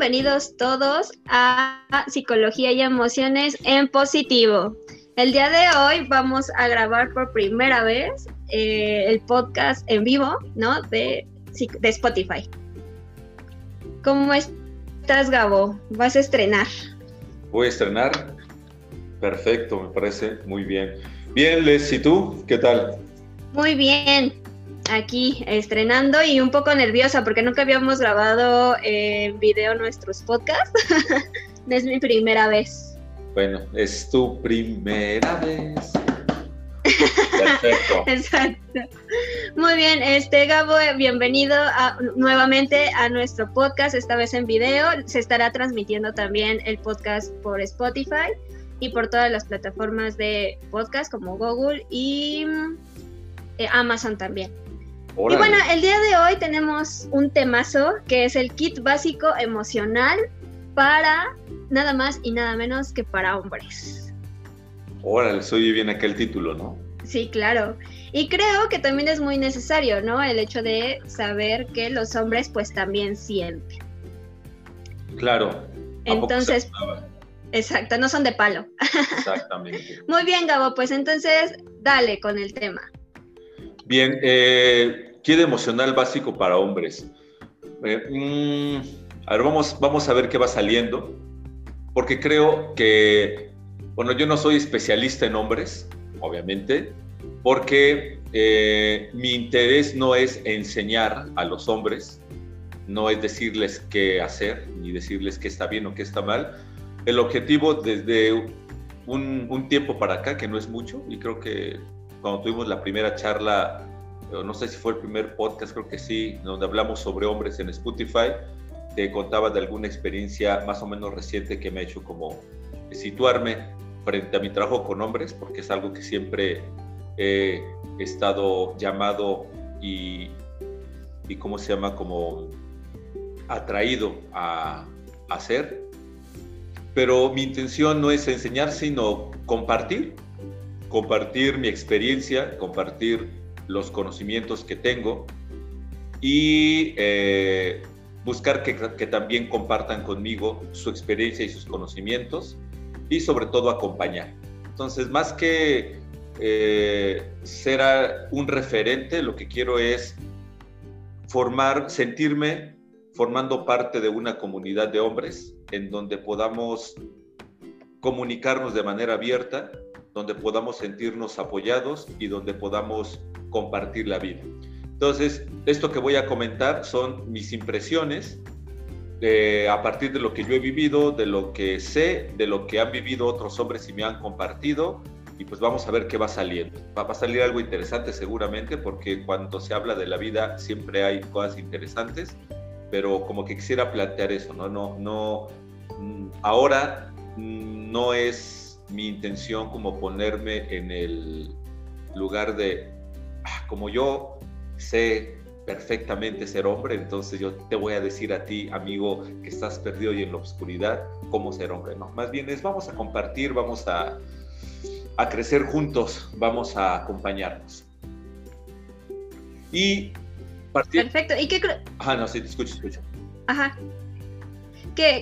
bienvenidos todos a Psicología y Emociones en Positivo. El día de hoy vamos a grabar por primera vez eh, el podcast en vivo, ¿no? De, de Spotify. ¿Cómo estás, Gabo? ¿Vas a estrenar? Voy a estrenar. Perfecto, me parece muy bien. Bien, Les, ¿y tú? ¿Qué tal? Muy bien aquí estrenando y un poco nerviosa porque nunca habíamos grabado en video nuestros podcasts. es mi primera vez. Bueno, es tu primera vez. Perfecto. Exacto. Muy bien, este Gabo, bienvenido nuevamente a nuestro podcast, esta vez en video. Se estará transmitiendo también el podcast por Spotify y por todas las plataformas de podcast como Google y eh, Amazon también. Y bueno, el día de hoy tenemos un temazo que es el kit básico emocional para nada más y nada menos que para hombres. Órale, soy bien aquel título, ¿no? Sí, claro. Y creo que también es muy necesario, ¿no? El hecho de saber que los hombres pues también sienten. Claro. Entonces, exacto, no son de palo. Exactamente. muy bien, Gabo, pues entonces dale con el tema. Bien, eh, kit emocional básico para hombres. Eh, mm, a ver, vamos, vamos a ver qué va saliendo, porque creo que, bueno, yo no soy especialista en hombres, obviamente, porque eh, mi interés no es enseñar a los hombres, no es decirles qué hacer, ni decirles qué está bien o qué está mal. El objetivo desde un, un tiempo para acá, que no es mucho, y creo que cuando tuvimos la primera charla, no sé si fue el primer podcast, creo que sí, donde hablamos sobre hombres en Spotify, te contaba de alguna experiencia más o menos reciente que me ha hecho como situarme frente a mi trabajo con hombres, porque es algo que siempre he estado llamado y, y ¿cómo se llama? Como atraído a, a hacer. Pero mi intención no es enseñar, sino compartir compartir mi experiencia, compartir los conocimientos que tengo y eh, buscar que, también compartan conmigo su experiencia y sus conocimientos y sobre todo acompañar. Entonces, más que eh, ser un referente, lo que quiero es formar, sentirme formando parte de una comunidad de hombres en donde podamos comunicarnos de manera abierta donde podamos sentirnos apoyados y donde podamos compartir la vida. Entonces, esto que voy a comentar son mis impresiones eh, a partir de lo que yo he vivido, de lo que sé, de lo que han vivido otros hombres y me han compartido. Y pues vamos a ver qué va saliendo. Va a salir algo interesante seguramente porque cuando se habla de la vida siempre hay cosas interesantes, pero como que quisiera plantear eso, ¿no? No, no, mm, ahora mm, no es mi intención como ponerme en el lugar de, ah, como yo sé perfectamente ser hombre, entonces yo te voy a decir a ti, amigo, que estás perdido y en la oscuridad, cómo ser hombre. No, más bien es vamos a compartir, vamos a, a crecer juntos, vamos a acompañarnos. Y Perfecto. ¿Y qué Ajá, no, sí, te escucho, escucho. Ajá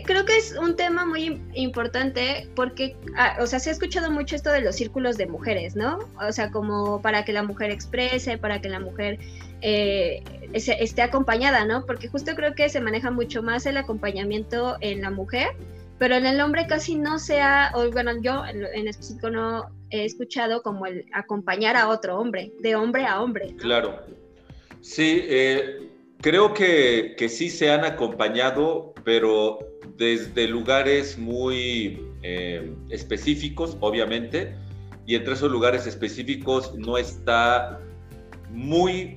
creo que es un tema muy importante porque, ah, o sea, se ha escuchado mucho esto de los círculos de mujeres, ¿no? O sea, como para que la mujer exprese, para que la mujer eh, esté acompañada, ¿no? Porque justo creo que se maneja mucho más el acompañamiento en la mujer, pero en el hombre casi no se ha, o bueno, yo en, específico no he escuchado como el acompañar a otro hombre, de hombre a hombre. Claro. Sí, eh, Creo que, que, sí se han acompañado, pero desde lugares muy eh, específicos, obviamente, y entre esos lugares específicos no está muy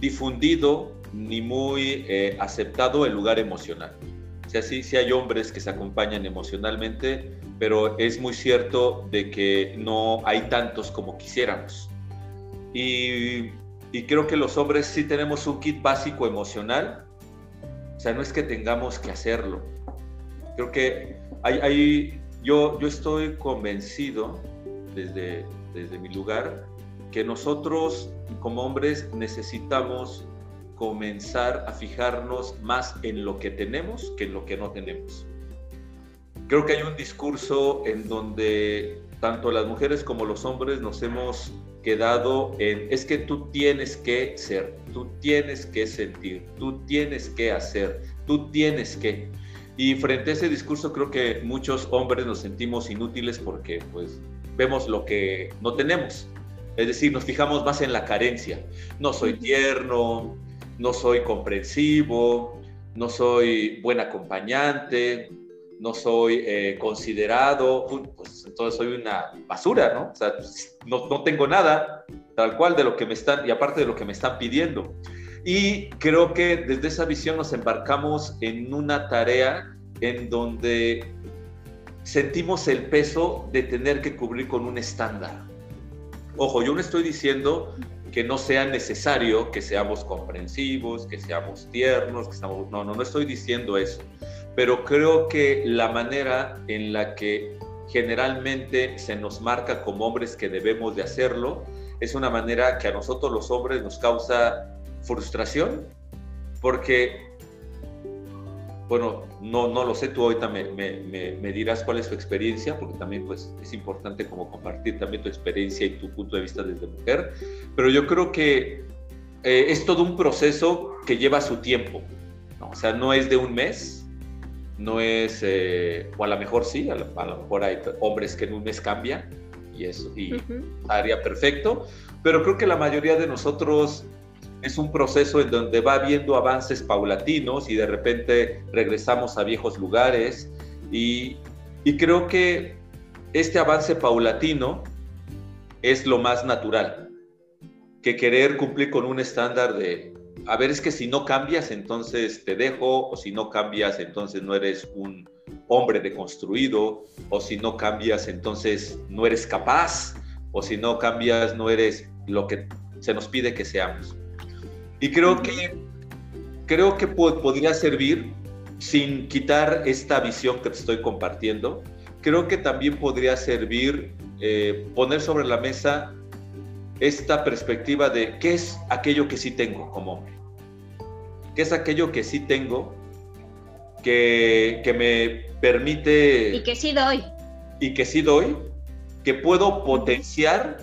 difundido ni muy eh, aceptado el lugar emocional. O sea, sí, sí hay hombres que se acompañan emocionalmente, pero es muy cierto de que no hay tantos como quisiéramos. Y y creo que los hombres sí tenemos un kit básico emocional. O sea, no es que tengamos que hacerlo. Creo que hay, hay yo, yo estoy convencido desde, desde mi lugar que nosotros como hombres necesitamos comenzar a fijarnos más en lo que tenemos que en lo que no tenemos. Creo que hay un discurso en donde tanto las mujeres como los hombres nos hemos quedado en, es que tú tienes que ser, tú tienes que sentir, tú tienes que hacer, tú tienes que. Y frente a ese discurso creo que muchos hombres nos sentimos inútiles porque pues vemos lo que no tenemos. Es decir, nos fijamos más en la carencia. No soy tierno, no soy comprensivo, no soy buen acompañante, no soy eh, considerado, pues entonces soy una basura, ¿no? O sea, no, no, tengo nada, tal cual de lo que me están, y aparte de lo que me están pidiendo. Y creo que desde esa visión nos embarcamos en una tarea en donde sentimos el peso de tener que cubrir con un estándar. Ojo, yo no estoy diciendo que no sea necesario que seamos comprensivos, que seamos tiernos, que seamos... No, no, no estoy diciendo eso. Pero creo que la manera en la que generalmente se nos marca como hombres que debemos de hacerlo es una manera que a nosotros los hombres nos causa frustración, porque, bueno, no, no lo sé, tú ahorita me, me, dirás cuál es tu experiencia, porque también pues, es importante como compartir también tu experiencia y tu punto de vista desde mujer, pero yo creo que eh, es todo un proceso que lleva su tiempo, o sea, no es de un mes, no es, eh, o a lo mejor sí, a lo, mejor hay hombres que en un mes cambian y eso y haría perfecto, pero creo que la mayoría de nosotros es un proceso en donde va habiendo avances paulatinos y de repente regresamos a viejos lugares y, y creo que este avance paulatino es lo más natural que querer cumplir con un estándar de a ver, es que si no cambias, entonces te dejo, o si no cambias, entonces no eres un hombre deconstruido, o si no cambias, entonces no eres capaz, o si no cambias, no eres lo que se nos pide que seamos. Y creo que, creo que podría servir, sin quitar esta visión que te estoy compartiendo, creo que también podría servir eh, poner sobre la mesa esta perspectiva de qué es aquello que sí tengo como hombre, qué es aquello que sí tengo que, que me permite... Y que sí doy. Y que sí doy, que puedo potenciar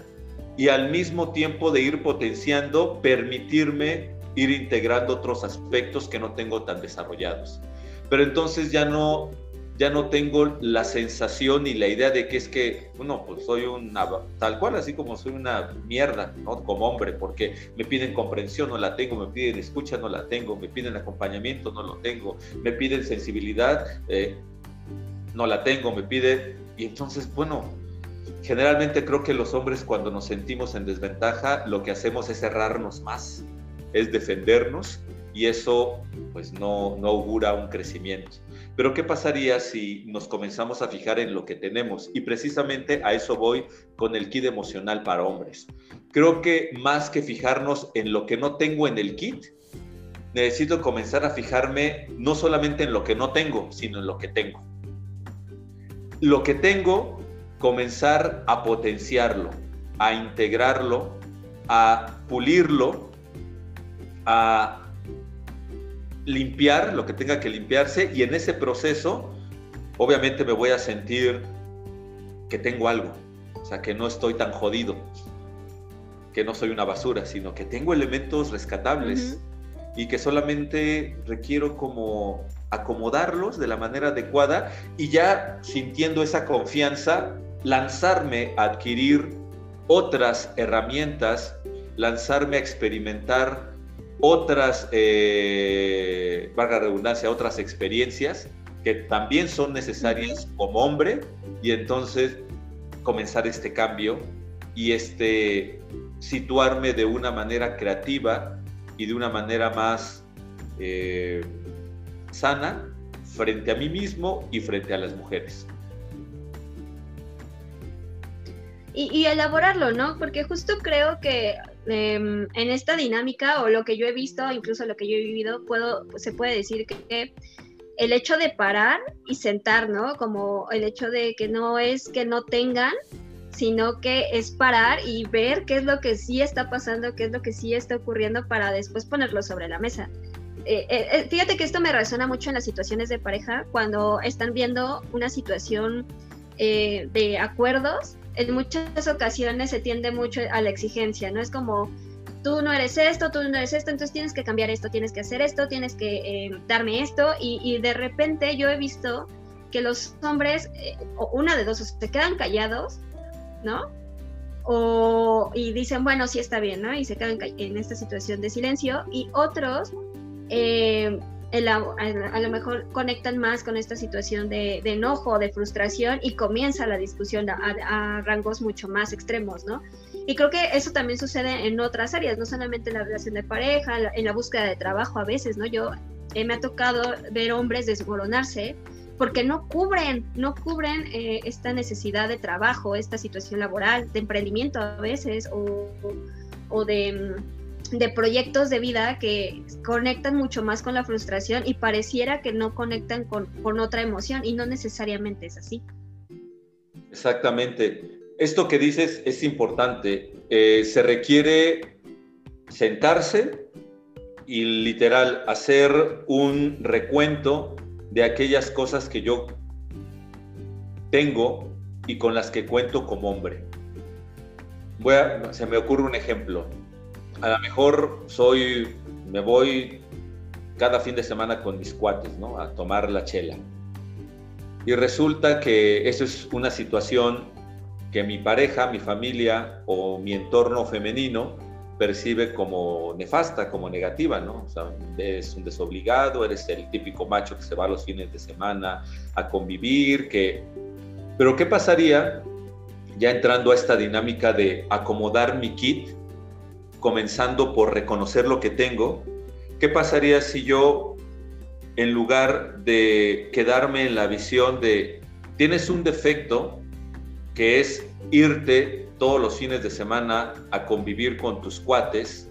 y al mismo tiempo de ir potenciando, permitirme ir integrando otros aspectos que no tengo tan desarrollados. Pero entonces ya no ya no tengo la sensación y la idea de que es que, bueno, pues soy una, tal cual, así como soy una mierda, ¿no? Como hombre, porque me piden comprensión, no la tengo, me piden escucha, no la tengo, me piden acompañamiento, no lo tengo, me piden sensibilidad, eh, no la tengo, me piden, y entonces, bueno, generalmente creo que los hombres cuando nos sentimos en desventaja, lo que hacemos es cerrarnos más, es defendernos, y eso pues no, no augura un crecimiento. Pero ¿qué pasaría si nos comenzamos a fijar en lo que tenemos? Y precisamente a eso voy con el kit emocional para hombres. Creo que más que fijarnos en lo que no tengo en el kit, necesito comenzar a fijarme no solamente en lo que no tengo, sino en lo que tengo. Lo que tengo, comenzar a potenciarlo, a integrarlo, a pulirlo, a limpiar lo que tenga que limpiarse. Y en ese proceso obviamente me voy a sentir que tengo algo, o sea, que no estoy tan jodido, que no soy una basura, sino que tengo elementos rescatables y que solamente requiero como acomodarlos de la manera adecuada y ya sintiendo esa confianza, lanzarme a adquirir otras herramientas, lanzarme a experimentar otras, eh, valga redundancia, otras experiencias que también son necesarias como hombre y entonces comenzar este cambio y este situarme de una manera creativa y de una manera más eh, sana frente a mí mismo y frente a las mujeres. Y, elaborarlo, ¿no? Porque justo creo que Em, en esta dinámica o lo que yo he visto, incluso lo que yo he vivido, puedo, se puede decir que, el hecho de parar y sentar, ¿no? Como el hecho de que no es que no tengan, sino que es parar y ver qué es lo que sí está pasando, qué es lo que sí está ocurriendo para después ponerlo sobre la mesa. Eh, eh, eh, fíjate que esto me resuena mucho en las situaciones de pareja, cuando están viendo una situación de acuerdos, en muchas ocasiones se tiende mucho a la exigencia, ¿no? Es como, tú no eres esto, tú no eres esto, entonces tienes que cambiar esto, tienes que hacer esto, tienes que darme esto, y, de repente yo he visto que los hombres, o una de dos, se quedan callados ¿no? O, y dicen, bueno, sí está bien, ¿no? Y se quedan en esta situación de silencio. Y otros, eh, a, lo mejor conectan más con esta situación de, enojo, de frustración y comienza la discusión a, rangos mucho más extremos, ¿no? Y creo que eso también sucede en otras áreas, no solamente en la relación de pareja, en la búsqueda de trabajo a veces, ¿no? Yo eh, me ha tocado ver hombres desmoronarse porque no cubren, no cubren eh, esta necesidad de trabajo, esta situación laboral, de emprendimiento a veces, o, de, proyectos de vida que conectan mucho más con la frustración y pareciera que no conectan con, otra emoción y no necesariamente es así. Exactamente. Esto que dices es importante. Eh, se requiere sentarse y literal hacer un recuento de aquellas cosas que yo tengo y con las que cuento como hombre. Voy a, se me ocurre un ejemplo. A lo mejor soy, me voy cada fin de semana con mis cuates, ¿no? A tomar la chela. Y resulta que eso es una situación que mi pareja, mi familia o mi entorno femenino percibe como nefasta, como negativa, ¿no? O sea, eres un desobligado, eres el típico macho que se va los fines de semana a convivir, que... Pero ¿qué pasaría ya entrando a esta dinámica de acomodar mi kit, comenzando por reconocer lo que tengo? ¿Qué pasaría si yo, en lugar de quedarme en la visión de, tienes un defecto, que es irte todos los fines de semana a convivir con tus cuates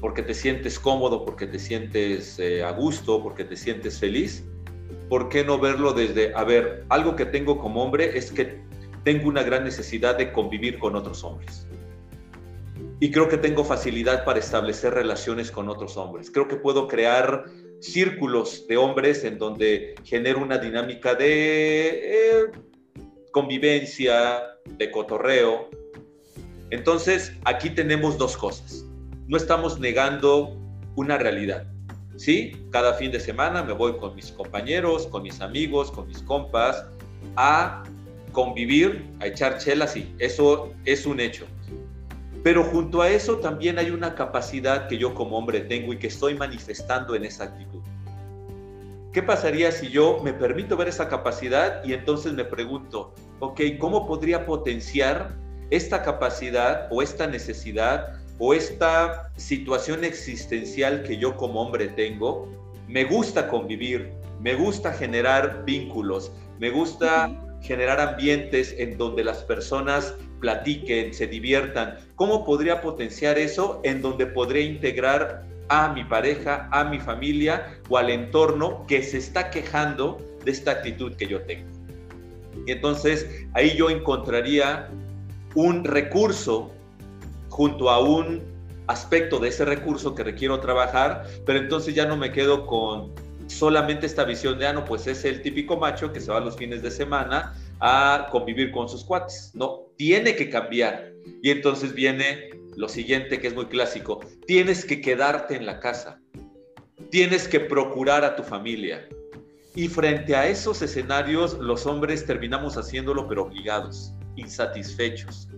porque te sientes cómodo, porque te sientes eh, a gusto, porque te sientes feliz, ¿por qué no verlo desde, a ver, algo que tengo como hombre es que tengo una gran necesidad de convivir con otros hombres? Y creo que tengo facilidad para establecer relaciones con otros hombres. Creo que puedo crear círculos de hombres en donde genero una dinámica de eh, convivencia, de cotorreo. Entonces, aquí tenemos dos cosas. No estamos negando una realidad. ¿Sí? Cada fin de semana me voy con mis compañeros, con mis amigos, con mis compas a convivir, a echar chelas, sí, eso es un hecho. Pero junto a eso también hay una capacidad que yo como hombre tengo y que estoy manifestando en esa actitud. ¿Qué pasaría si yo me permito ver esa capacidad y entonces me pregunto, ok, ¿cómo podría potenciar esta capacidad o esta necesidad o esta situación existencial que yo como hombre tengo? Me gusta convivir, me gusta generar vínculos, me gusta generar ambientes en donde las personas platiquen, se diviertan. ¿Cómo podría potenciar eso en donde podría integrar a mi pareja, a mi familia o al entorno que se está quejando de esta actitud que yo tengo. Y entonces ahí yo encontraría un recurso junto a un aspecto de ese recurso que requiero trabajar, pero entonces ya no me quedo con solamente esta visión de, ah, no, pues es el típico macho que se va los fines de semana a convivir con sus cuates. No, tiene que cambiar. Y entonces viene lo siguiente que es muy clásico, tienes que quedarte en la casa, tienes que procurar a tu familia. Y frente a esos escenarios, los hombres terminamos haciéndolo, pero obligados, insatisfechos.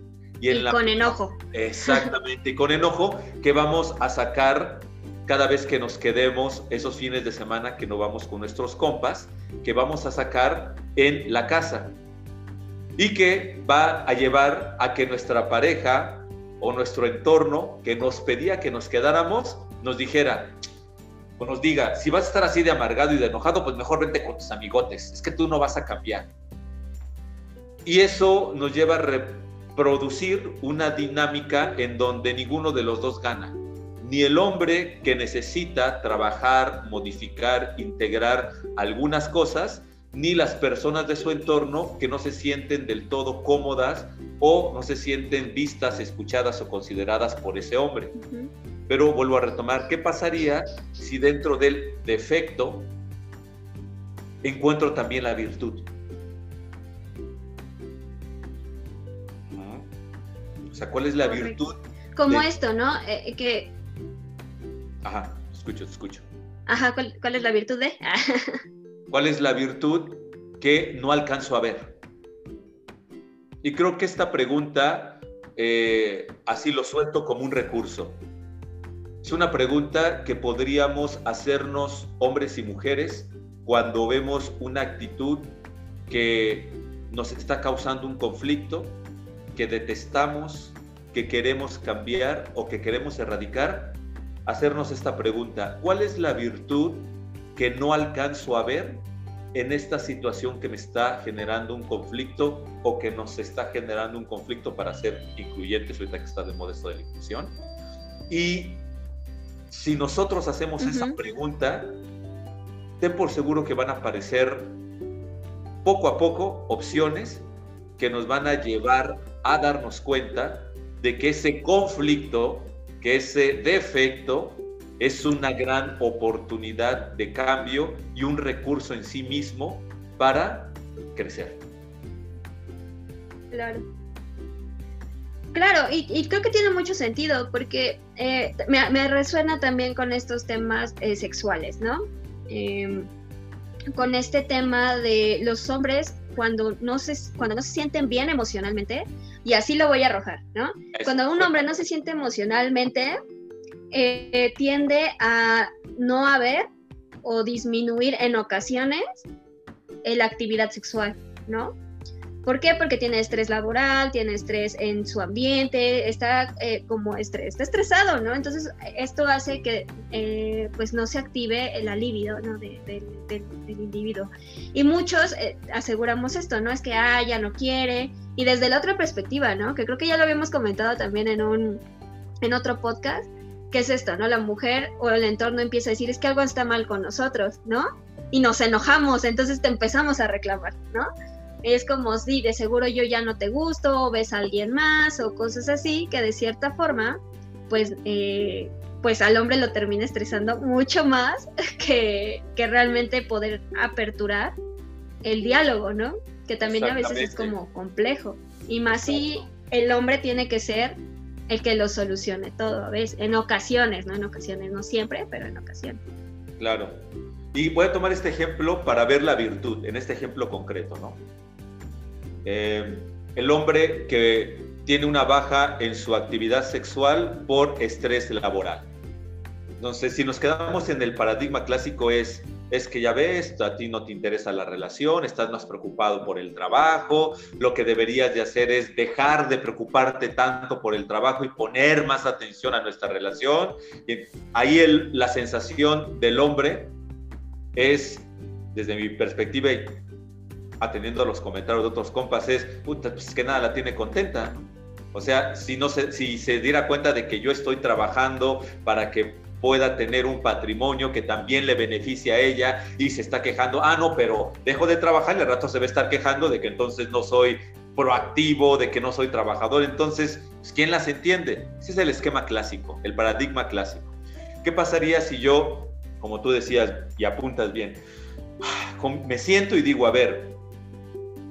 Y, con enojo. Exactamente, con enojo que vamos a sacar cada vez que nos quedemos esos fines de semana que no vamos con nuestros compas, que vamos a sacar en la casa. Y que va a llevar a que nuestra pareja o nuestro entorno que nos pedía que nos quedáramos, nos dijera, o nos diga, si vas a estar así de amargado y de enojado, pues mejor vente con tus amigotes, es que tú no vas a cambiar. Y eso nos lleva a reproducir una dinámica en donde ninguno de los dos gana. Ni el hombre que necesita trabajar, modificar, integrar algunas cosas, ni las personas de su entorno que no se sienten del todo cómodas o no se sienten vistas, escuchadas o consideradas por ese hombre. Pero vuelvo a retomar, ¿qué pasaría si dentro del defecto encuentro también la virtud? O sea, ¿cuál es la virtud? Como esto, ¿no? Eh, que... Ajá, escucho, escucho. Ajá, ¿cuál, es la virtud de? ¿Cuál es la virtud que no alcanzo a ver? Y creo que esta pregunta, eh, así lo suelto como un recurso. Es una pregunta que podríamos hacernos hombres y mujeres cuando vemos una actitud que nos está causando un conflicto, que detestamos, que queremos cambiar o que queremos erradicar, hacernos esta pregunta. ¿Cuál es la virtud que no alcanzo a ver en esta situación que me está generando un conflicto o que nos está generando un conflicto para ser incluyentes ahorita que está de modesto de la inclusión. Y si nosotros hacemos esa pregunta, ten por seguro que van a aparecer poco a poco opciones que nos van a llevar a darnos cuenta de que ese conflicto, que ese defecto es una gran oportunidad de cambio y un recurso en sí mismo para crecer. Claro. Claro, y, creo que tiene mucho sentido porque eh, me, resuena también con estos temas eh, sexuales, ¿no? Em, con este tema de los hombres cuando no se, cuando no se sienten bien emocionalmente, y así lo voy a arrojar, ¿no? Cuando un hombre no se siente emocionalmente, eh, tiende a no haber o disminuir en ocasiones la actividad sexual, ¿no? ¿Por qué? Porque tiene estrés laboral, tiene estrés en su ambiente, está eh, como estrés, está estresado, ¿no? Entonces esto hace que eh, pues no se active el libido ¿no? del individuo. Y muchos aseguramos esto, ¿no? Es que, ah, ya no quiere. Y desde la otra perspectiva, ¿no? Que creo que ya lo habíamos comentado también en un, en otro podcast, ¿qué es esto, no? La mujer o el entorno empieza a decir, es que algo está mal con nosotros, ¿no? Y nos enojamos, entonces te empezamos a reclamar, ¿no? Es como, sí, de seguro yo ya no te gusto, o ves a alguien más, o cosas así, que de cierta forma, pues, eh, pues al hombre lo termina estresando mucho más que, que realmente poder aperturar el diálogo, ¿no? Que también a veces es como complejo. Y más si el hombre tiene que ser el que lo solucione todo, ¿ves? En ocasiones, ¿no? En ocasiones, no siempre, pero en ocasiones. Claro. Y voy a tomar este ejemplo para ver la virtud, en este ejemplo concreto, ¿no? Eh, el hombre que tiene una baja en su actividad sexual por estrés laboral. Entonces, si nos quedamos en el paradigma clásico es, es que ya ves, a ti no te interesa la relación, estás más preocupado por el trabajo, lo que deberías de hacer es dejar de preocuparte tanto por el trabajo y poner más atención a nuestra relación. Y ahí la sensación del hombre es, desde mi perspectiva y atendiendo a los comentarios de otros compas, es, pues que nada la tiene contenta. O sea, si se diera cuenta de que yo estoy trabajando para que pueda tener un patrimonio que también le beneficie a ella y se está quejando, ah, no, pero dejo de trabajar y al rato se va a estar quejando de que entonces no soy proactivo, de que no soy trabajador. Entonces, pues, ¿quién las entiende? Ese es el esquema clásico, el paradigma clásico. ¿Qué pasaría si yo, como tú decías y apuntas bien, me siento y digo, a ver,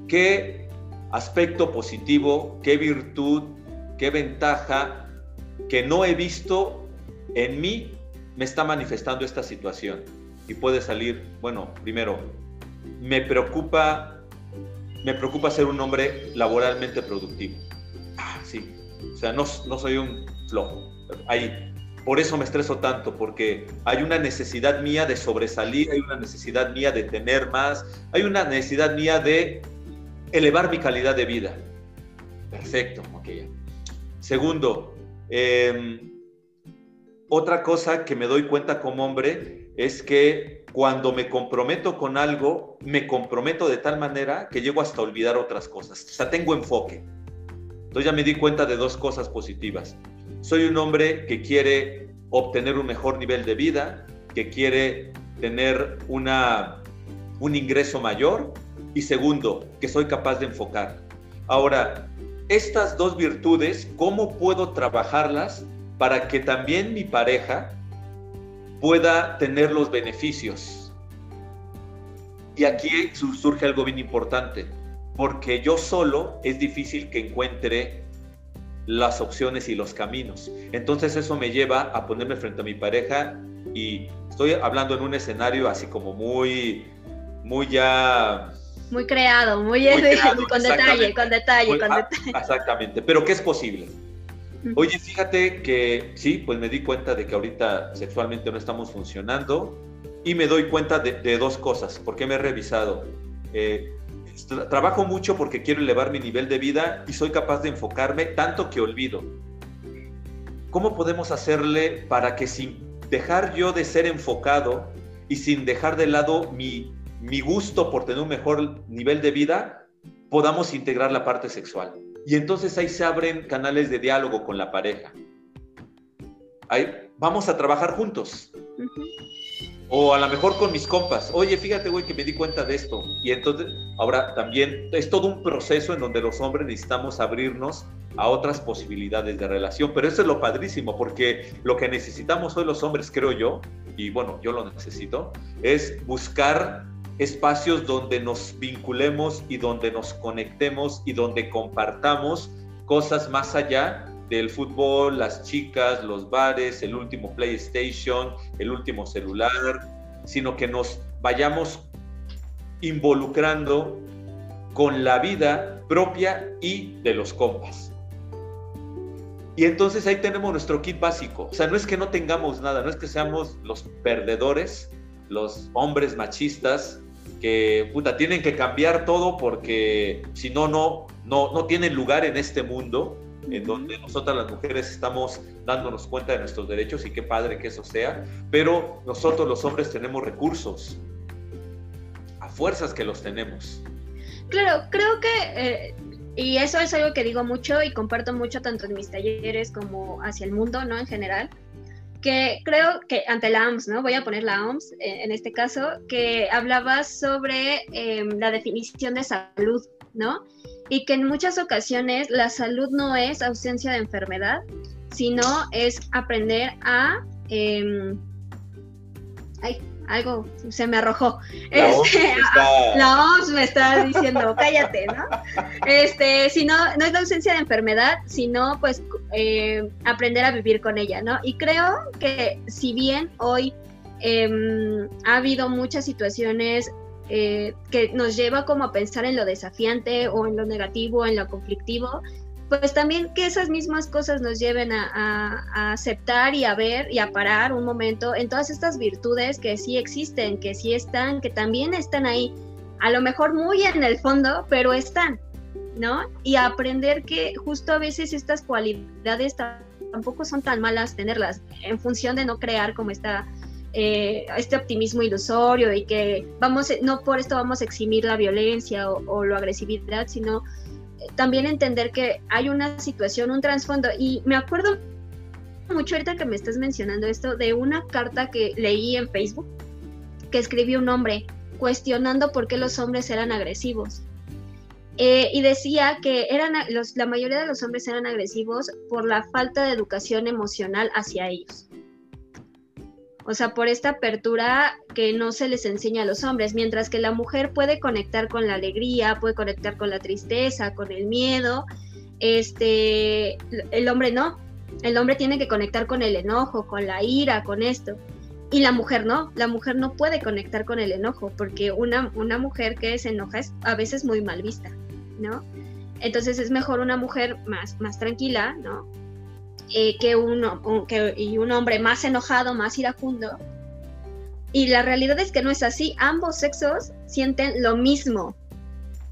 ¿qué aspecto positivo, qué virtud, qué ventaja que no he visto en mí me está manifestando esta situación y puede salir, bueno, primero, me preocupa, me preocupa ser un hombre laboralmente productivo. Ah, sí, o sea, no, no soy un flojo. Ahí, por eso me estreso tanto, porque hay una necesidad mía de sobresalir, hay una necesidad mía de tener más, hay una necesidad mía de elevar mi calidad de vida. Perfecto, ok. Segundo, eh, otra cosa que me doy cuenta como hombre es que cuando me comprometo con algo, me comprometo de tal manera que llego hasta olvidar otras cosas. O sea, tengo enfoque. Entonces ya me di cuenta de dos cosas positivas. Soy un hombre que quiere obtener un mejor nivel de vida, que quiere tener una un ingreso mayor y segundo, que soy capaz de enfocar. Ahora, estas dos virtudes, ¿cómo puedo trabajarlas para que también mi pareja pueda tener los beneficios? Y aquí surge algo bien importante, porque yo solo es difícil que encuentre las opciones y los caminos. Entonces eso me lleva a ponerme frente a mi pareja y estoy hablando en un escenario así como muy, muy ya... Muy creado, muy, con detalle, con detalle, con detalle. Exactamente, pero que es posible. Oye, fíjate que sí, pues me di cuenta de que ahorita sexualmente no estamos funcionando y me doy cuenta de, dos cosas, porque me he revisado. Eh, trabajo mucho porque quiero elevar mi nivel de vida y soy capaz de enfocarme tanto que olvido. ¿Cómo podemos hacerle para que sin dejar yo de ser enfocado y sin dejar de lado mi, mi gusto por tener un mejor nivel de vida, podamos integrar la parte sexual? Y entonces ahí se abren canales de diálogo con la pareja. Ahí, vamos a trabajar juntos. O a lo mejor con mis compas, oye, fíjate, güey, que me di cuenta de esto. Y entonces, ahora también es todo un proceso en donde los hombres necesitamos abrirnos a otras posibilidades de relación. Pero eso es lo padrísimo, porque lo que necesitamos hoy los hombres, creo yo, y bueno, yo lo necesito, es buscar espacios donde nos vinculemos y donde nos conectemos y donde compartamos cosas más allá del fútbol, las chicas, los bares, el último PlayStation, el último celular, sino que nos vayamos involucrando con la vida propia y de los compas. Y entonces ahí tenemos nuestro kit básico. O sea, no es que no tengamos nada, no es que seamos los perdedores, los hombres machistas que puta, tienen que cambiar todo porque si no, no, no, no tienen lugar en este mundo en donde nosotras las mujeres estamos dándonos cuenta de nuestros derechos y qué padre que eso sea, pero nosotros los hombres tenemos recursos, a fuerzas que los tenemos. Claro, creo que, eh, y eso es algo que digo mucho y comparto mucho tanto en mis talleres como hacia el mundo, ¿no? En general, que creo que ante la OMS, ¿no? Voy a poner la OMS eh, en este caso, que hablaba sobre em, la definición de salud, ¿no? y que en muchas ocasiones la salud no es ausencia de enfermedad, sino es aprender a... Eh, ay, algo se me arrojó. La, OMS, este, la me está diciendo, cállate, ¿no? Este, si no, no es la ausencia de enfermedad, sino pues eh, aprender a vivir con ella, ¿no? Y creo que si bien hoy eh, ha habido muchas situaciones eh, que nos lleva como a pensar en lo desafiante o en lo negativo, en lo conflictivo, pues también que esas mismas cosas nos lleven a, aceptar y a ver y a parar un momento en todas estas virtudes que sí existen, que sí están, que también están ahí, a lo mejor muy en el fondo, pero están, ¿no? Y aprender que justo a veces estas cualidades tampoco son tan malas tenerlas en función de no crear como esta eh, este optimismo ilusorio y que vamos, no por esto vamos a eximir la violencia o, la agresividad, sino también entender que hay una situación, un trasfondo. Y me acuerdo mucho ahorita que me estás mencionando esto de una carta que leí en Facebook que escribió un hombre cuestionando por qué los hombres eran agresivos. Eh, y decía que eran los, la mayoría de los hombres eran agresivos por la falta de educación emocional hacia ellos. O sea, por esta apertura que no se les enseña a los hombres, mientras que la mujer puede conectar con la alegría, puede conectar con la tristeza, con el miedo, este, el hombre no. El hombre tiene que conectar con el enojo, con la ira, con esto. Y la mujer no, la mujer no puede conectar con el enojo, porque una, una mujer que se enoja es a veces muy mal vista, ¿no? Entonces es mejor una mujer más, más tranquila, ¿no? Eh, que, uno, que, y un hombre más enojado, más iracundo. Y la realidad es que no es así. Ambos sexos sienten lo mismo.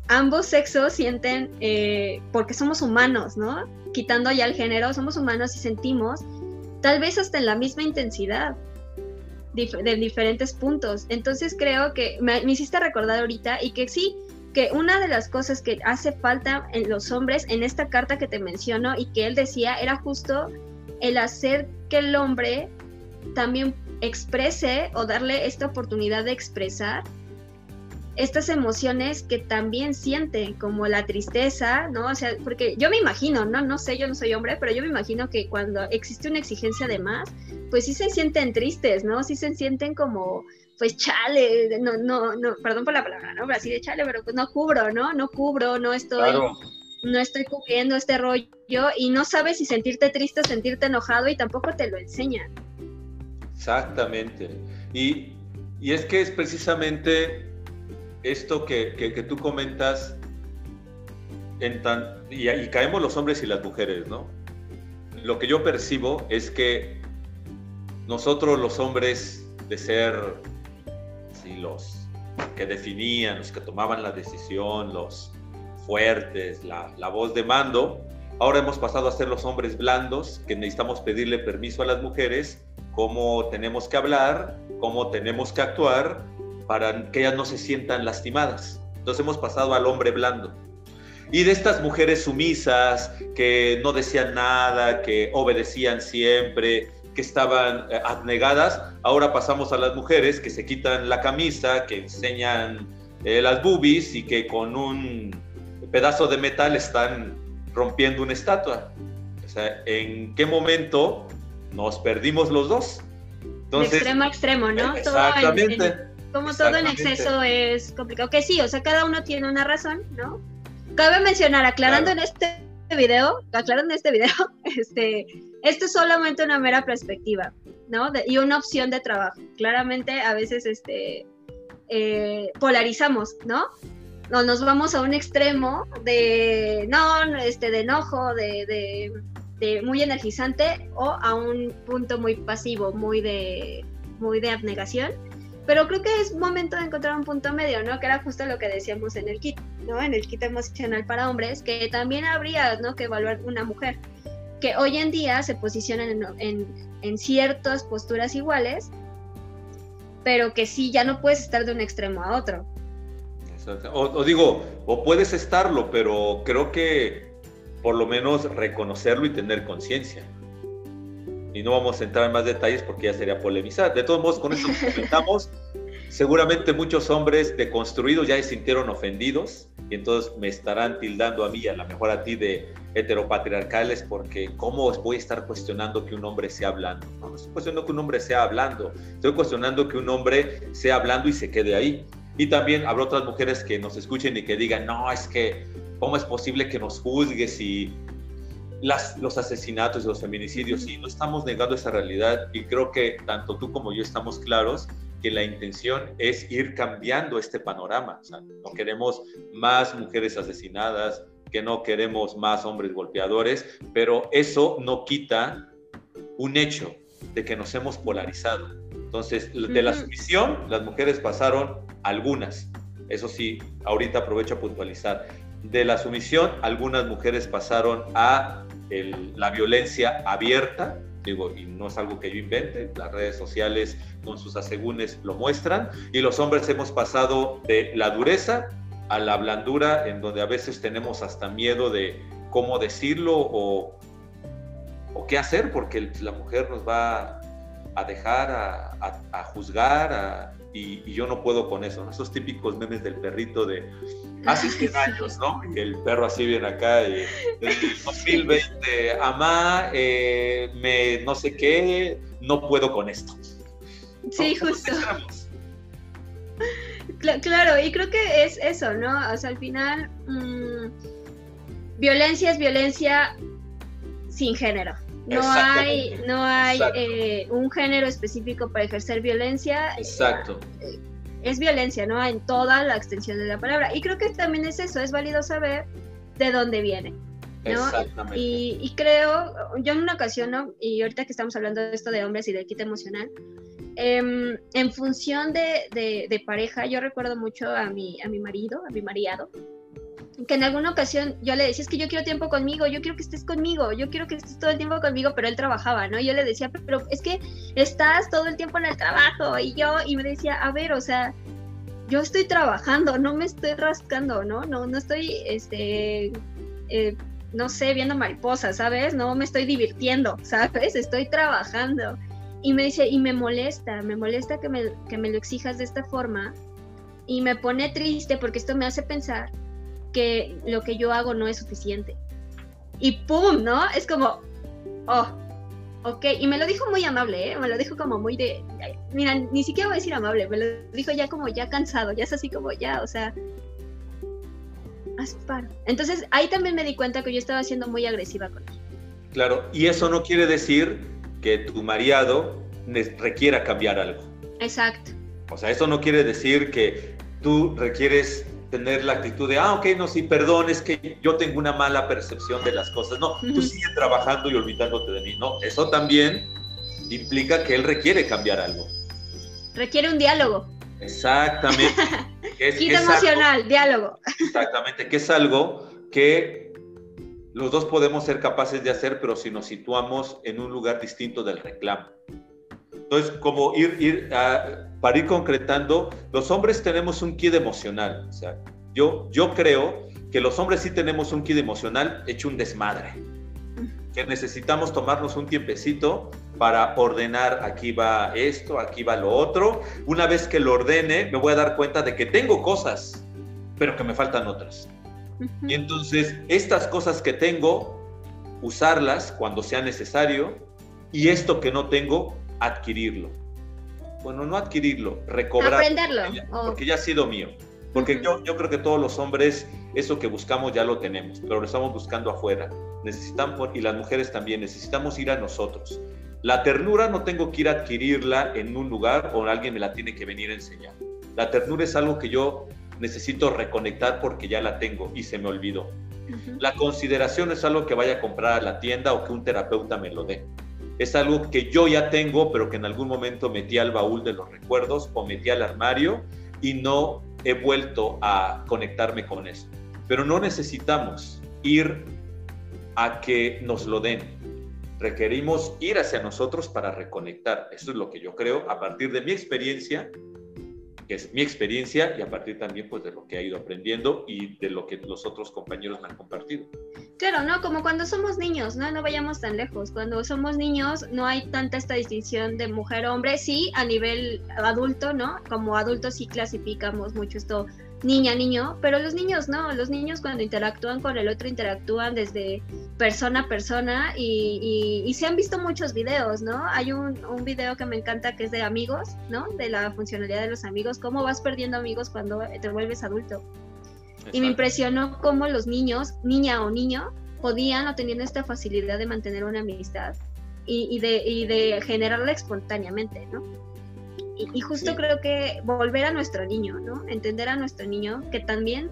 Ambos sexos sienten, eh, porque somos humanos, ¿no? Quitando ya el género, somos humanos y sentimos, tal vez hasta en la misma intensidad, de diferentes puntos. Entonces creo que me, me hiciste recordar ahorita y que sí, que una de las cosas que hace falta en los hombres en esta carta que te menciono y que él decía era justo el hacer que el hombre también exprese o darle esta oportunidad de expresar estas emociones que también sienten, como la tristeza, ¿no? O sea, porque yo me imagino, no, no sé, yo no soy hombre, pero yo me imagino que cuando existe una exigencia de más, pues sí se sienten tristes, ¿no? Sí se sienten como, pues chale, no, no, no, perdón por la palabra, ¿no? Pero así de chale, pero pues no cubro, ¿no? No cubro, no estoy, no estoy cubriendo este rollo y no sabes si sentirte triste o sentirte enojado y tampoco te lo enseñan. Exactamente. Y, y es que es precisamente esto que, que, tú comentas, en tan, y, y, caemos los hombres y las mujeres, ¿no? Lo que yo percibo es que nosotros los hombres de ser los que definían, los que tomaban la decisión, los fuertes, la, la voz de mando, ahora hemos pasado a ser los hombres blandos, que necesitamos pedirle permiso a las mujeres, cómo tenemos que hablar, cómo tenemos que actuar para que ellas no se sientan lastimadas. Entonces hemos pasado al hombre blando. Y de estas mujeres sumisas que no decían nada, que obedecían siempre, que estaban eh, abnegadas, ahora pasamos a las mujeres que se quitan la camisa, que enseñan eh, las boobies y que con un pedazo de metal están rompiendo una estatua. O sea, ¿en qué momento nos perdimos los dos? Entonces, de extremo a extremo, ¿no? Exactamente. Como todo en exceso es complicado. Que sí, o sea, cada uno tiene una razón, ¿no? Cabe mencionar, aclarando en este video, aclarando en este video, este, esto es solamente una mera perspectiva, ¿no? y una opción de trabajo. Claramente a veces este, eh, polarizamos, ¿no? No, nos vamos a un extremo de, no, este, de enojo, de, de, de muy energizante, o a un punto muy pasivo, muy de, muy de abnegación pero creo que es momento de encontrar un punto medio, ¿no? Que era justo lo que decíamos en el kit, ¿no? En el kit emocional para hombres, que también habría, ¿no? Que evaluar una mujer, que hoy en día se posicionan en, en, ciertas posturas iguales, pero que sí, ya no puedes estar de un extremo a otro. O, o, digo, o puedes estarlo, pero creo que por lo menos reconocerlo y tener conciencia y no vamos a entrar en más detalles porque ya sería polemizar. De todos modos, con esto comentamos, seguramente muchos hombres deconstruidos ya se sintieron ofendidos y entonces me estarán tildando a mí, a lo mejor a ti, de heteropatriarcales porque ¿cómo voy a estar cuestionando que un hombre sea hablando? No, no estoy cuestionando que un hombre sea hablando, estoy cuestionando que un hombre sea hablando y se quede ahí. Y también habrá otras mujeres que nos escuchen y que digan, no, es que, ¿cómo es posible que nos juzgues y los asesinatos y los feminicidios. Sí, no estamos negando esa realidad y creo que tanto tú como yo estamos claros que la intención es ir cambiando este panorama. no queremos más mujeres asesinadas, que no queremos más hombres golpeadores, pero eso no quita un hecho de que nos hemos polarizado. Entonces, de la sumisión, las mujeres pasaron algunas. Eso sí, ahorita aprovecho a puntualizar. De la sumisión, algunas mujeres pasaron a la violencia abierta, digo, y no es algo que yo invente, las redes sociales con sus asegúnes lo muestran, y los hombres hemos pasado de la dureza a la blandura, en donde a veces tenemos hasta miedo de cómo decirlo o, o qué hacer, porque la mujer nos va a dejar, a, a juzgar, a, y, yo no puedo con eso, esos típicos memes del perrito de hace 100 años, ¿no? Y el perro así viene acá, y, desde 2020, amá, eh, me no sé qué, no puedo con esto. Sí, justo. Claro, y creo que es eso, ¿no? O sea, al final, mmm, violencia es violencia sin género. No hay, no hay eh, un género específico para ejercer violencia. Exacto. Es violencia, ¿no? En toda la extensión de la palabra. Y creo que también es eso, es válido saber de dónde viene. ¿no? Exactamente. Y, creo, yo en una ocasión, ¿no? y ahorita que estamos hablando de esto de hombres y del kit emocional, em, en función de, pareja, yo recuerdo mucho a mi, a mi marido, a mi mariado, que en alguna ocasión yo le decía, es que yo quiero tiempo conmigo, yo quiero que estés conmigo, yo quiero que estés todo el tiempo conmigo, pero él trabajaba, ¿no? yo le decía, pero es que estás todo el tiempo en el trabajo y yo, y me decía, a ver, o sea, yo estoy trabajando, no me estoy rascando, ¿no? No, no estoy, este, eh, no sé, viendo mariposas, ¿sabes? No me estoy divirtiendo, ¿sabes? Estoy trabajando. Y me dice, y me molesta, me molesta que me, que me lo exijas de esta forma, y me pone triste porque esto me hace pensar que lo que yo hago no es suficiente. Y ¡pum! ¿No? Es como, oh, ok. Y me lo dijo muy amable, ¿eh? Me lo dijo como muy de, mira, ni siquiera voy a decir amable, me lo dijo ya como ya cansado, ya es así como ya, o sea, asparo. Entonces ahí también me di cuenta que yo estaba siendo muy agresiva con él. Claro, y eso no quiere decir que tu mariado requiera cambiar algo. Exacto. O sea, eso no quiere decir que tú requieres tener la actitud de, ah, ok, no, sí, perdón, es que yo tengo una mala percepción de las cosas. No, tú sigues trabajando y olvidándote de mí. No, eso también implica que él requiere cambiar algo. Requiere un diálogo. Exactamente. es, emocional, diálogo. Exactamente, que es algo que los dos podemos ser capaces de hacer, pero si nos situamos en un lugar distinto del reclamo. Entonces, como ir, ir a, para ir concretando, los hombres tenemos un kit emocional. O sea, yo, yo creo que los hombres sí tenemos un kit emocional hecho un desmadre. Que necesitamos tomarnos un tiempecito para ordenar, aquí va esto, aquí va lo otro. Una vez que lo ordene, me voy a dar cuenta de que tengo cosas, pero que me faltan otras. Y entonces, estas cosas que tengo, usarlas cuando sea necesario, y esto que no tengo, adquirirlo. Bueno, no adquirirlo, recobrarlo. Aprenderlo. Porque ya ha sido mío. Porque yo, yo creo que todos los hombres, eso que buscamos ya lo tenemos, pero lo estamos buscando afuera. Necesitamos, y las mujeres también, necesitamos ir a nosotros. La ternura no tengo que ir a adquirirla en un lugar o alguien me la tiene que venir a enseñar. La ternura es algo que yo necesito reconectar porque ya la tengo y se me olvidó. La consideración es algo que vaya a comprar a la tienda o que un terapeuta me lo dé es algo que yo ya tengo, pero que en algún momento metí al baúl de los recuerdos o metí al armario y no he vuelto a conectarme con eso. Pero no necesitamos ir a que nos lo den. Requerimos ir hacia nosotros para reconectar. Eso es lo que yo creo a partir de mi experiencia que es mi experiencia y a partir también pues de lo que he ido aprendiendo y de lo que los otros compañeros me han compartido. Claro, ¿no? Como cuando somos niños, ¿no? No vayamos tan lejos. Cuando somos niños no hay tanta esta distinción de mujer-hombre, sí, a nivel adulto, ¿no? Como adultos sí clasificamos mucho esto niña, niño, pero los niños no, los niños cuando interactúan con el otro interactúan desde persona a persona y, se han visto muchos videos, ¿no? Hay un, un, video que me encanta que es de amigos, ¿no? De la funcionalidad de los amigos, cómo vas perdiendo amigos cuando te vuelves adulto. Y me impresionó cómo los niños, niña o niño, podían o tenían esta facilidad de mantener una amistad y, de, y de generarla espontáneamente, ¿no? Y, justo creo que volver a nuestro niño, ¿no? Entender a nuestro niño que también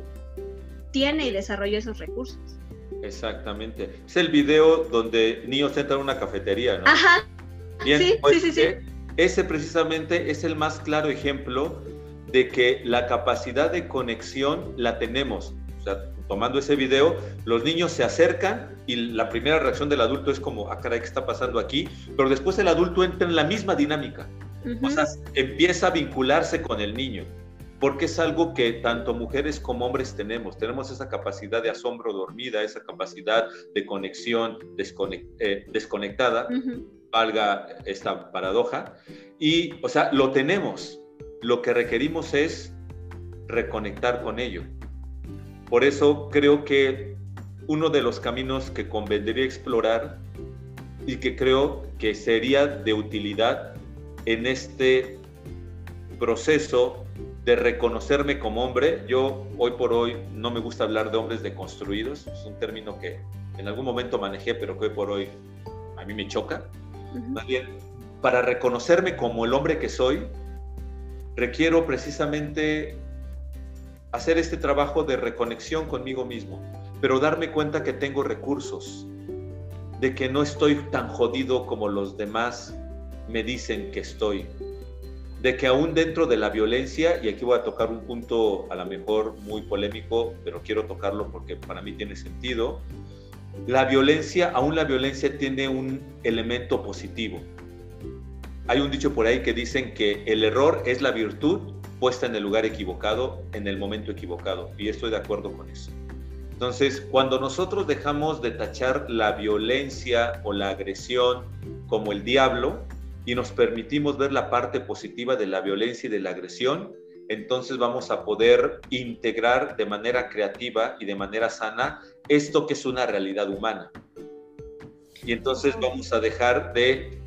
tiene y desarrolla esos recursos. Exactamente. Es el video donde niños entran a una cafetería, ¿no? Ajá. sí, pues, sí, sí, eh, Ese precisamente es el más claro ejemplo de que la capacidad de conexión la tenemos. O sea, tomando ese video, los niños se acercan y la primera reacción del adulto es como, ah, caray, ¿qué está pasando aquí? Pero después el adulto entra en la misma dinámica. O sea, empieza a vincularse con el niño, porque es algo que tanto mujeres como hombres tenemos. Tenemos esa capacidad de asombro dormida, esa capacidad de conexión eh, desconectada, valga esta paradoja. Y, o sea, lo tenemos. Lo que requerimos es reconectar con ello. Por eso creo que uno de los caminos que convendría explorar y que creo que sería de utilidad en este proceso de reconocerme como hombre. Yo hoy por hoy no me gusta hablar de hombres deconstruidos, es un término que en algún momento manejé, pero que hoy por hoy a mí me choca. Más bien, para reconocerme como el hombre que soy, requiero precisamente hacer este trabajo de reconexión conmigo mismo, pero darme cuenta que tengo recursos, de que no estoy tan jodido como los demás me dicen que estoy. De que aún dentro de la violencia, y aquí voy a tocar un punto a lo mejor muy polémico, pero quiero tocarlo porque para mí tiene sentido, la violencia, aún la violencia tiene un elemento positivo. Hay un dicho por ahí que dicen que el error es la virtud puesta en el lugar equivocado, en el momento equivocado, y estoy de acuerdo con eso. Entonces, cuando nosotros dejamos de tachar la violencia o la agresión como el diablo, y nos permitimos ver la parte positiva de la violencia y de la agresión, entonces vamos a poder integrar de manera creativa y de manera sana esto que es una realidad humana. Y entonces vamos a dejar de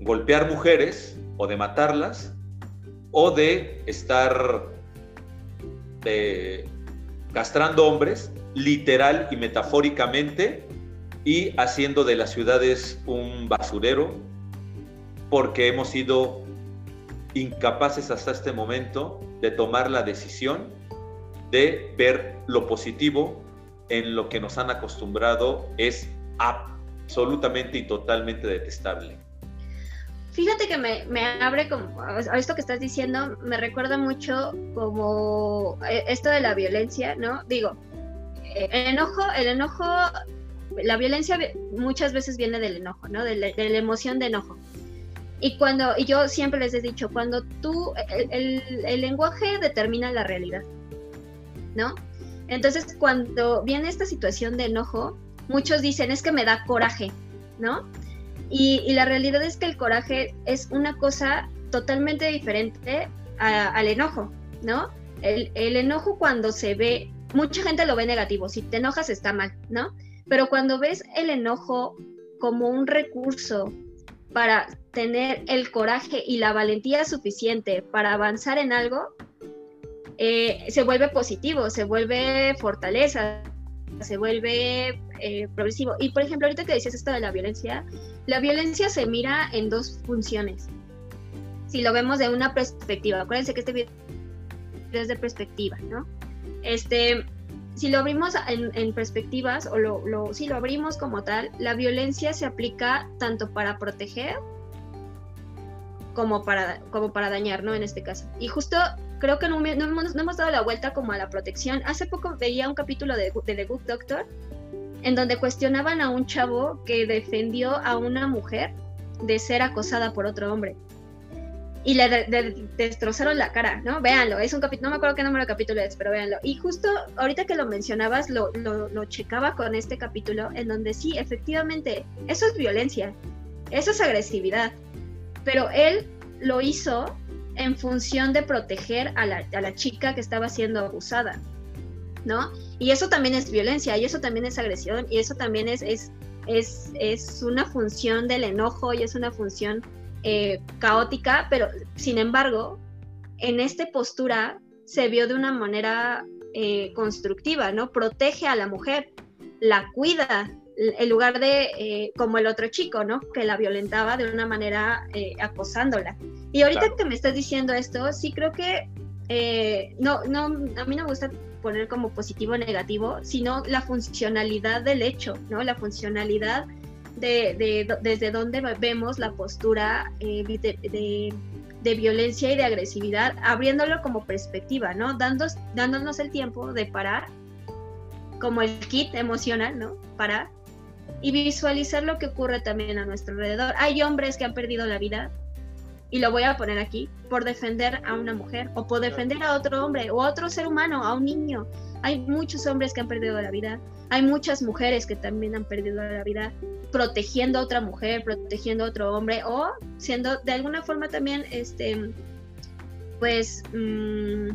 golpear mujeres o de matarlas o de estar eh, castrando hombres literal y metafóricamente y haciendo de las ciudades un basurero porque hemos sido incapaces hasta este momento de tomar la decisión de ver lo positivo en lo que nos han acostumbrado es absolutamente y totalmente detestable. Fíjate que me, me, abre como a esto que estás diciendo, me recuerda mucho como eh, esto de la violencia, ¿no? Digo, el enojo, el enojo, la violencia muchas veces viene del enojo, ¿no? De de la emoción de enojo. Y cuando, y yo siempre les he dicho, cuando tú, el, el, lenguaje determina la realidad, ¿no? Entonces, cuando viene esta situación de enojo, muchos dicen, es que me da coraje, ¿no? Y, y la realidad es que el coraje es una cosa totalmente diferente al enojo, ¿no? El, el enojo cuando se ve, mucha gente lo ve negativo, si te enojas está mal, ¿no? Pero cuando ves el enojo como un recurso para tener el coraje y la valentía suficiente para avanzar en algo, eh, se vuelve positivo, se vuelve fortaleza, se vuelve eh, progresivo. Y por ejemplo, ahorita que decías esto de la violencia, la violencia se mira en dos funciones. Si lo vemos de una perspectiva, acuérdense que este video es de perspectiva, ¿no? Este, si lo abrimos en, perspectivas, o lo, lo, si lo abrimos como tal, la violencia se aplica tanto para proteger como para, como para dañar, ¿no? En este caso. Y justo creo que no, no, hemos, dado la vuelta como a la protección. Hace poco veía un capítulo de The Good Doctor en donde cuestionaban a un chavo que defendió a una mujer de ser acosada por otro hombre y le destrozaron la cara, ¿no? Véanlo, es un capítulo, no me acuerdo qué número de capítulo es, pero véanlo. Y justo ahorita que lo mencionabas, lo, lo, checaba con este capítulo, en donde sí, efectivamente, eso es violencia, eso es agresividad, pero él lo hizo en función de proteger a la, a la chica que estaba siendo abusada, ¿no? Y eso también es violencia, y eso también es agresión, y eso también es, es, es, es una función del enojo, y es una función eh, caótica, pero sin embargo, en esta postura se vio de una manera eh, constructiva, ¿no? Protege a la mujer, la cuida, en lugar de eh, como el otro chico, ¿no? Que la violentaba de una manera acosándola. Y ahorita que me estás diciendo esto, sí creo que no, no, a mí no me gusta poner como positivo o negativo, sino la funcionalidad del hecho, ¿no? La funcionalidad de, desde donde vemos la postura eh, de, violencia y de agresividad, abriéndolo como perspectiva, ¿no? dándonos el tiempo de parar, como el kit emocional, ¿no? Parar y visualizar lo que ocurre también a nuestro alrededor. Hay hombres que han perdido la vida, y lo voy a poner aquí, por defender a una mujer o por defender a otro hombre o a otro ser humano, a un niño. Hay muchos hombres que han perdido la vida, hay muchas mujeres que también han perdido la vida protegiendo a otra mujer, protegiendo a otro hombre o siendo de alguna forma también, este, pues, mm,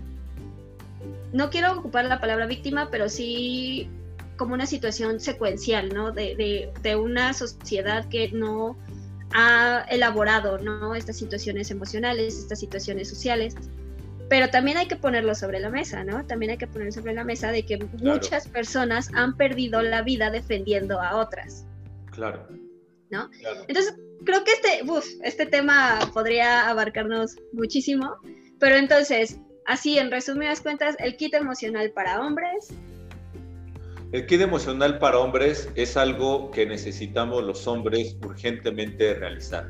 no quiero ocupar la palabra víctima, pero sí como una situación secuencial, ¿no? De, de una sociedad que no ha elaborado, ¿no? Estas situaciones emocionales, estas situaciones sociales pero también hay que ponerlo sobre la mesa, ¿no? También hay que poner sobre la mesa de que muchas personas han perdido la vida defendiendo a otras. Claro. ¿No? Entonces, creo que este, este tema podría abarcarnos muchísimo, pero entonces, así en resumidas cuentas, el kit emocional para hombres. El kit emocional para hombres es algo que necesitamos los hombres urgentemente realizar.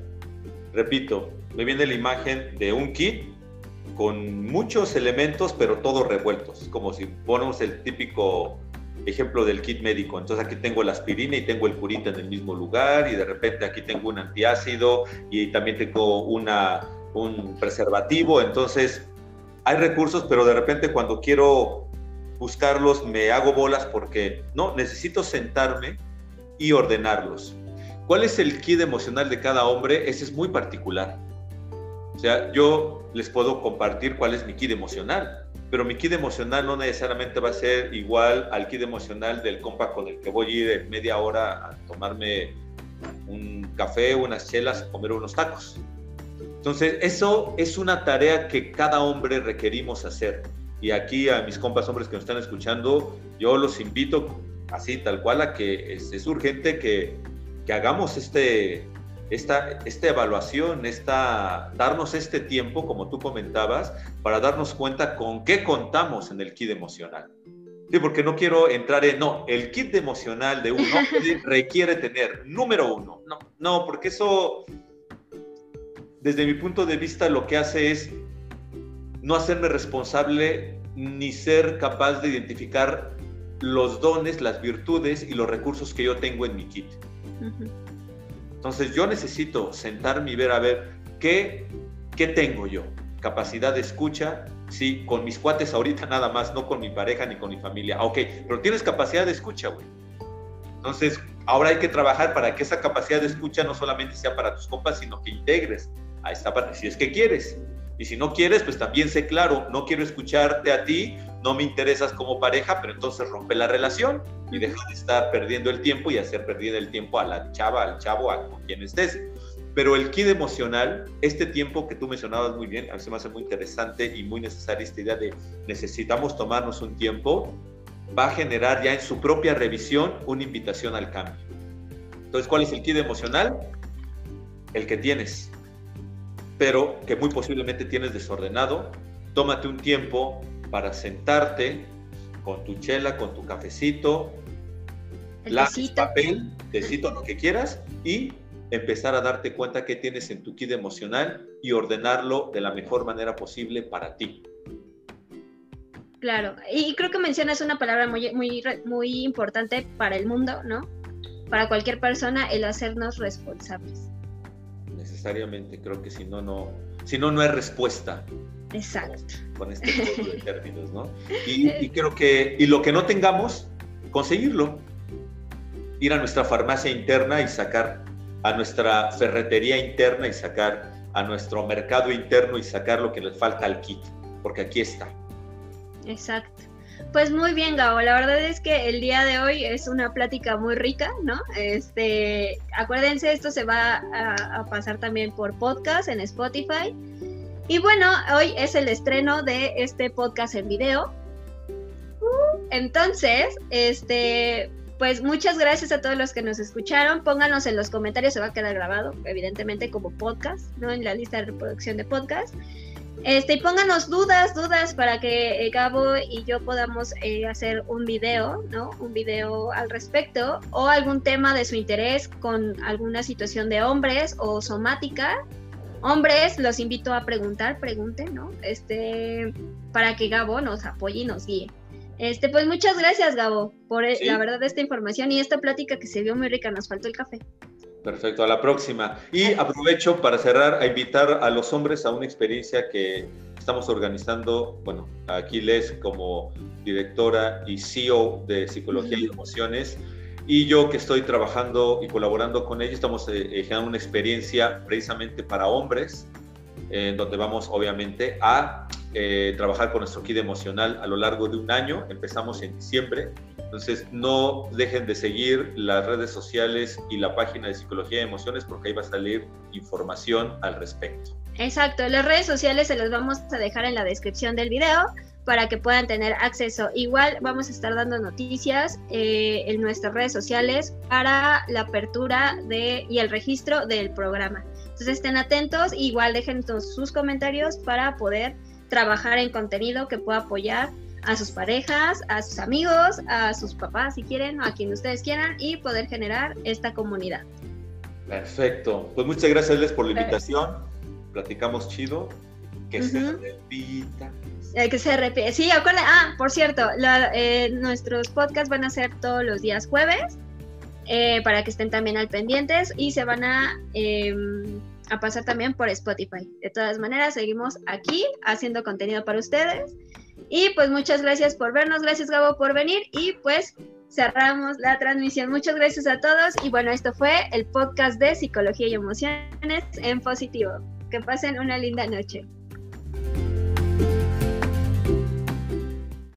Repito, me viene la imagen de un kit con muchos elementos, pero todos revueltos, como si ponemos el típico ejemplo del kit médico. Entonces aquí tengo la aspirina y tengo el curita en el mismo lugar y de repente aquí tengo un antiácido y también tengo una, un preservativo. Entonces hay recursos, pero de repente cuando quiero buscarlos me hago bolas porque no, necesito sentarme y ordenarlos. ¿Cuál es el kit emocional de cada hombre? Ese es muy particular O sea, yo les puedo compartir cuál es mi kit emocional, pero mi kit emocional no necesariamente va a ser igual al kit emocional del compa con el que voy a ir media hora a tomarme un café, unas chelas, comer unos tacos. Entonces, eso es una tarea que cada hombre requerimos hacer. Y aquí a mis compas hombres que nos están escuchando, yo los invito así, tal cual, a que es, urgente que, que, hagamos este, esta, esta evaluación, esta, darnos este tiempo, como tú comentabas, para darnos cuenta con qué contamos en el kit emocional. Sí, porque no quiero entrar en, no, el kit emocional de uno requiere tener, número uno, no, no, porque eso, desde mi punto de vista, lo que hace es no hacerme responsable ni ser capaz de identificar los dones, las virtudes y los recursos que yo tengo en mi kit. Entonces yo necesito sentarme y ver a ver qué, qué tengo yo. Capacidad de escucha, sí, con mis cuates ahorita nada más, no con mi pareja ni con mi familia. Ok, pero tienes capacidad de escucha, güey. Entonces, ahora hay que trabajar para que esa capacidad de escucha no solamente sea para tus compas, sino que integres a esta parte, si es que quieres. Y si no quieres, pues también sé claro, no quiero escucharte a ti, no me interesas como pareja, pero entonces rompe la relación y deja de estar perdiendo el tiempo y hacer perder el tiempo a la chava, al chavo, a quien estés. Pero el kit emocional, este tiempo que tú mencionabas muy bien, a mí se me hace muy interesante y muy necesaria esta idea de necesitamos tomarnos un tiempo, va a generar ya en su propia revisión una invitación al cambio. Entonces, ¿cuál es el kit emocional? El que tienes, pero que muy posiblemente tienes desordenado. Tómate un tiempo para sentarte con tu chela, con tu cafecito, lápiz, papel, tecito, lo que quieras, y empezar a darte cuenta que tienes en tu kit emocional y ordenarlo de la mejor manera posible para ti. Claro, y creo que mencionas una palabra muy, muy, muy importante para el mundo, ¿no? Para cualquier persona, el hacernos responsables. Necesariamente, creo que si no, no, si no, no hay respuesta. Exacto. Con este tipo de términos, ¿no? Y, y, creo que, y lo que no tengamos, conseguirlo. Ir a nuestra farmacia interna y sacar, a nuestra ferretería interna y sacar, a nuestro mercado interno y sacar lo que les falta al kit, porque aquí está. Exacto. Pues muy bien, Gabo. La verdad es que el día de hoy es una plática muy rica, ¿no? Este, acuérdense, esto se va a, a pasar también por podcast en Spotify. Y bueno, hoy es el estreno de este podcast en video. Entonces, este, pues muchas gracias a todos los que nos escucharon. Pónganos en los comentarios, se va a quedar grabado, evidentemente, como podcast, ¿no? En la lista de reproducción de podcast. Este, y pónganos dudas, dudas para que eh, Gabo y yo podamos eh, hacer un video, ¿no? Un video al respecto o algún tema de su interés con alguna situación de hombres o somática hombres, los invito a preguntar, pregunten, ¿no? Este, para que Gabo nos apoye y nos guíe. Este, pues muchas gracias, Gabo, por eh, la verdad esta información y esta plática que se vio muy rica. Nos faltó el café. Perfecto, a la próxima. Y aprovecho para cerrar a invitar a los hombres a una experiencia que estamos organizando, bueno, aquí Les como directora y CEO de Psicología y Emociones y yo que estoy trabajando y colaborando con ellos, estamos eh, generando una experiencia precisamente para hombres, en donde vamos obviamente a eh, trabajar con nuestro kit emocional a lo largo de un año. Empezamos en diciembre, entonces no dejen de seguir las redes sociales y la página de Psicología y Emociones porque ahí va a salir información al respecto. Exacto, las redes sociales se las vamos a dejar en la descripción del video para que puedan tener acceso. Igual vamos a estar dando noticias eh, en nuestras redes sociales para la apertura de, y el registro del programa. Entonces estén atentos, igual dejen sus comentarios para poder trabajar en contenido que pueda apoyar a sus parejas, a sus amigos, a sus papás si quieren, a quien ustedes quieran y poder generar esta comunidad. Perfecto. Pues muchas gracias por la invitación. Platicamos chido. Que se repita. Eh, que se repite. Sí, acuerda. Ah, por cierto, eh, nuestros podcasts van a ser todos los días jueves eh, para que estén también al pendientes y se van a, em, a pasar también por Spotify. De todas maneras, seguimos aquí haciendo contenido para ustedes. Y pues muchas gracias por vernos, gracias Gabo por venir y pues cerramos la transmisión. Muchas gracias a todos y bueno, esto fue el podcast de Psicología y Emociones en Positivo. Que pasen una linda noche.